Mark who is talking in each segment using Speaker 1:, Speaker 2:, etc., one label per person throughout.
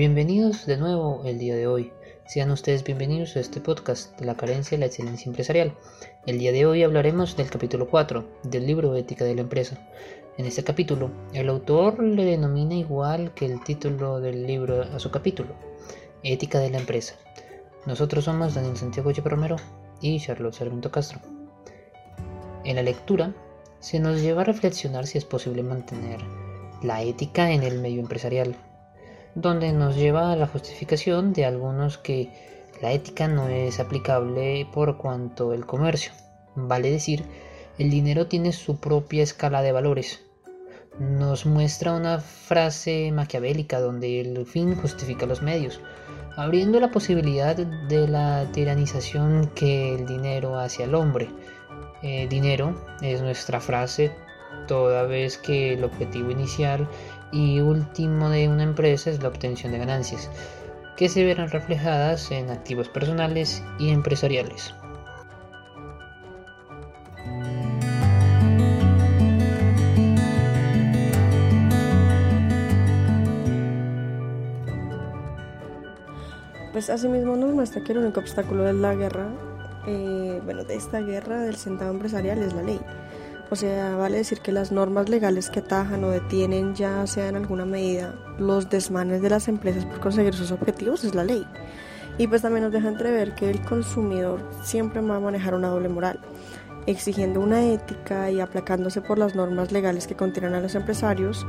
Speaker 1: Bienvenidos de nuevo el día de hoy. Sean ustedes bienvenidos a este podcast de la carencia de la excelencia empresarial. El día de hoy hablaremos del capítulo 4 del libro Ética de la empresa. En este capítulo, el autor le denomina igual que el título del libro a su capítulo, Ética de la empresa. Nosotros somos Daniel Santiago Echepe Romero y Charlotte Sarmiento Castro. En la lectura, se nos lleva a reflexionar si es posible mantener la ética en el medio empresarial donde nos lleva a la justificación de algunos que la ética no es aplicable por cuanto el comercio. Vale decir, el dinero tiene su propia escala de valores. Nos muestra una frase maquiavélica donde el fin justifica los medios, abriendo la posibilidad de la tiranización que el dinero hace al hombre. Eh, dinero es nuestra frase toda vez que el objetivo inicial y último de una empresa es la obtención de ganancias, que se verán reflejadas en activos personales y empresariales.
Speaker 2: Pues asimismo nos muestra que el único obstáculo de la guerra, eh, bueno, de esta guerra del centavo empresarial es la ley. O sea, vale decir que las normas legales que atajan o detienen ya sea en alguna medida los desmanes de las empresas por conseguir sus objetivos es la ley. Y pues también nos deja entrever que el consumidor siempre va a manejar una doble moral, exigiendo una ética y aplacándose por las normas legales que contienen a los empresarios,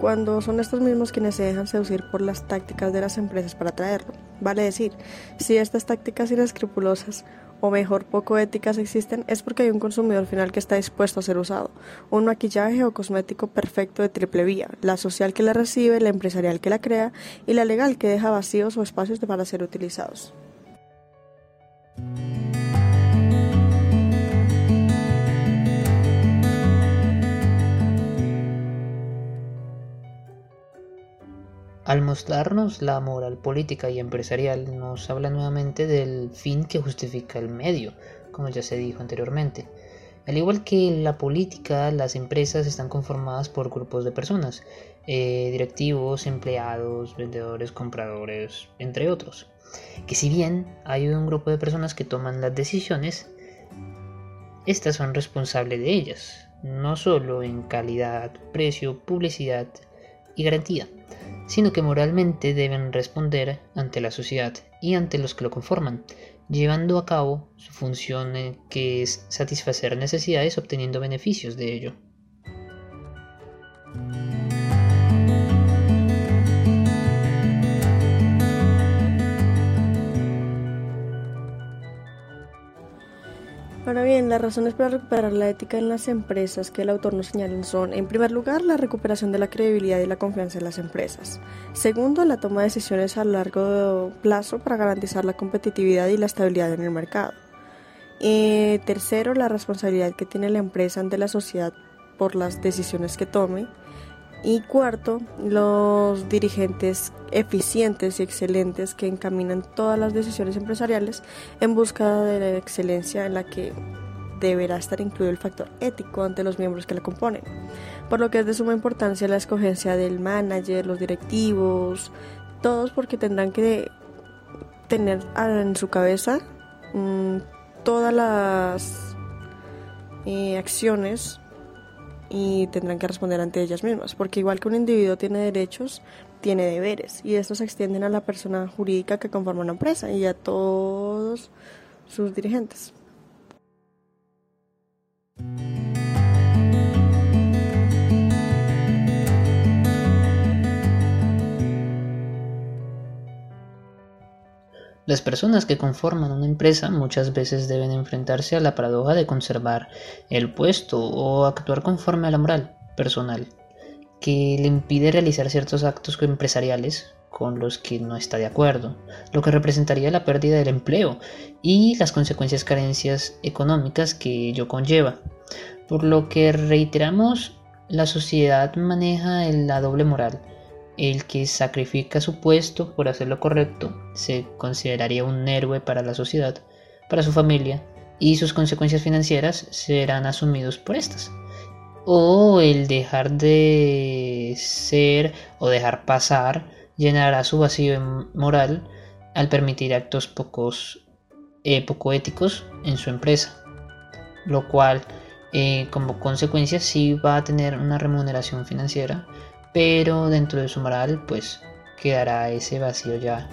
Speaker 2: cuando son estos mismos quienes se dejan seducir por las tácticas de las empresas para atraerlo. Vale decir, si estas tácticas inescrupulosas o mejor poco éticas existen es porque hay un consumidor final que está dispuesto a ser usado. Un maquillaje o cosmético perfecto de triple vía, la social que la recibe, la empresarial que la crea y la legal que deja vacíos o espacios para ser utilizados.
Speaker 1: Al mostrarnos la moral política y empresarial, nos habla nuevamente del fin que justifica el medio, como ya se dijo anteriormente. Al igual que la política, las empresas están conformadas por grupos de personas, eh, directivos, empleados, vendedores, compradores, entre otros. Que si bien hay un grupo de personas que toman las decisiones, estas son responsables de ellas, no solo en calidad, precio, publicidad y garantía, sino que moralmente deben responder ante la sociedad y ante los que lo conforman, llevando a cabo su función que es satisfacer necesidades obteniendo beneficios de ello.
Speaker 2: Ahora bien, las razones para recuperar la ética en las empresas que el autor nos señala son, en primer lugar, la recuperación de la credibilidad y la confianza en las empresas. Segundo, la toma de decisiones a largo plazo para garantizar la competitividad y la estabilidad en el mercado. Eh, tercero, la responsabilidad que tiene la empresa ante la sociedad por las decisiones que tome. Y cuarto, los dirigentes eficientes y excelentes que encaminan todas las decisiones empresariales en busca de la excelencia en la que deberá estar incluido el factor ético ante los miembros que la componen. Por lo que es de suma importancia la escogencia del manager, los directivos, todos porque tendrán que tener en su cabeza mm, todas las eh, acciones y tendrán que responder ante ellas mismas, porque igual que un individuo tiene derechos, tiene deberes y estos se extienden a la persona jurídica que conforma una empresa y a todos sus dirigentes.
Speaker 1: Las personas que conforman una empresa muchas veces deben enfrentarse a la paradoja de conservar el puesto o actuar conforme a la moral personal, que le impide realizar ciertos actos empresariales con los que no está de acuerdo, lo que representaría la pérdida del empleo y las consecuencias carencias económicas que ello conlleva. Por lo que reiteramos, la sociedad maneja la doble moral el que sacrifica su puesto por hacer lo correcto se consideraría un héroe para la sociedad, para su familia, y sus consecuencias financieras serán asumidos por estas. O el dejar de ser o dejar pasar llenará su vacío moral al permitir actos pocos, eh, poco éticos en su empresa, lo cual eh, como consecuencia sí va a tener una remuneración financiera, pero dentro de su moral pues quedará ese vacío ya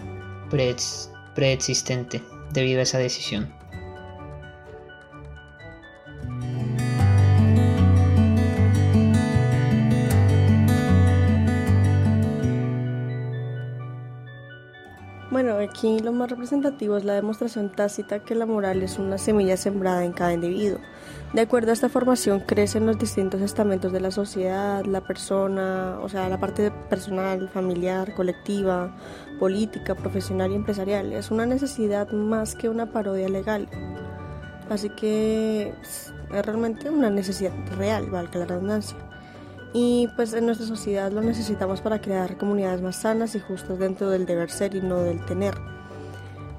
Speaker 1: preexistente debido a esa decisión.
Speaker 2: Bueno, aquí lo más representativo es la demostración tácita que la moral es una semilla sembrada en cada individuo. De acuerdo a esta formación crecen los distintos estamentos de la sociedad, la persona, o sea, la parte personal, familiar, colectiva, política, profesional y empresarial. Es una necesidad más que una parodia legal. Así que es realmente una necesidad real, valga la redundancia y pues en nuestra sociedad lo necesitamos para crear comunidades más sanas y justas dentro del deber ser y no del tener.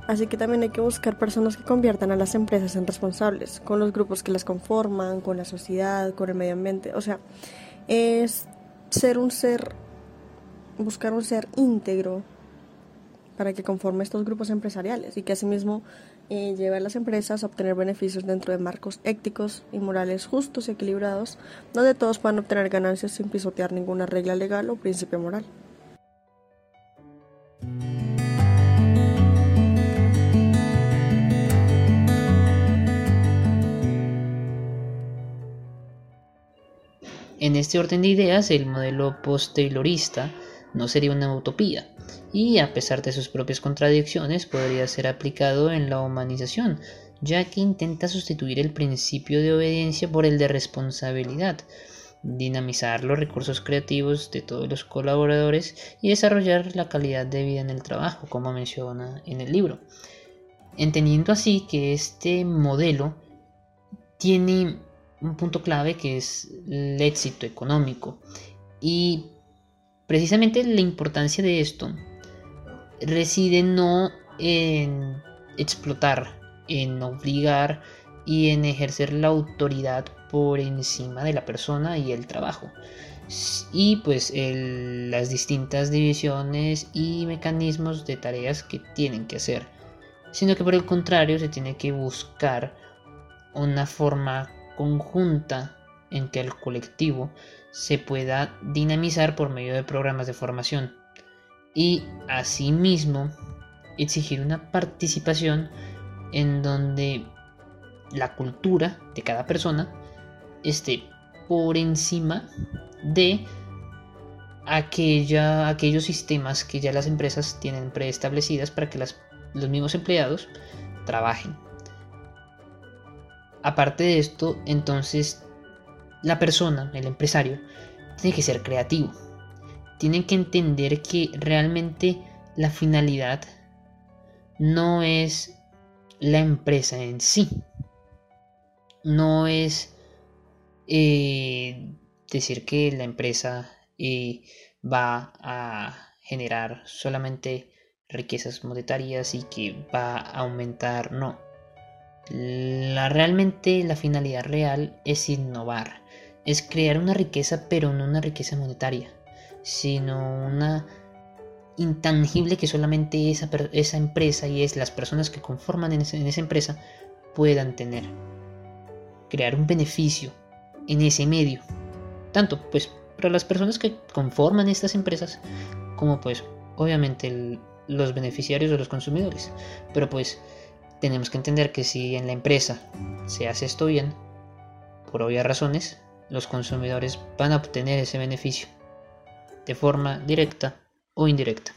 Speaker 2: Así que también hay que buscar personas que conviertan a las empresas en responsables, con los grupos que las conforman, con la sociedad, con el medio ambiente. O sea, es ser un ser, buscar un ser íntegro para que conforme estos grupos empresariales y que asimismo eh, lleve a las empresas a obtener beneficios dentro de marcos éticos y morales justos y equilibrados, donde todos puedan obtener ganancias sin pisotear ninguna regla legal o principio moral.
Speaker 1: En este orden de ideas, el modelo post-taylorista no sería una utopía, y a pesar de sus propias contradicciones podría ser aplicado en la humanización, ya que intenta sustituir el principio de obediencia por el de responsabilidad, dinamizar los recursos creativos de todos los colaboradores y desarrollar la calidad de vida en el trabajo, como menciona en el libro. Entendiendo así que este modelo tiene un punto clave que es el éxito económico y Precisamente la importancia de esto reside no en explotar, en obligar y en ejercer la autoridad por encima de la persona y el trabajo. Y pues las distintas divisiones y mecanismos de tareas que tienen que hacer. Sino que por el contrario se tiene que buscar una forma conjunta en que el colectivo se pueda dinamizar por medio de programas de formación y asimismo exigir una participación en donde la cultura de cada persona esté por encima de aquella, aquellos sistemas que ya las empresas tienen preestablecidas para que los mismos empleados trabajen. Aparte de esto, entonces la persona, el empresario, tiene que ser creativo. Tienen que entender que realmente la finalidad no es la empresa en sí. No es eh, decir que la empresa eh, va a generar solamente riquezas monetarias y que va a aumentar. No. La, realmente la finalidad real es innovar es crear una riqueza, pero no una riqueza monetaria, sino una intangible que solamente esa, esa empresa y es las personas que conforman en, esa empresa puedan tener. Crear un beneficio en ese medio. Tanto pues para las personas que conforman estas empresas como pues obviamente los beneficiarios o los consumidores. Pero pues tenemos que entender que si en la empresa se hace esto bien, por obvias razones, los consumidores van a obtener ese beneficio de forma directa o indirecta.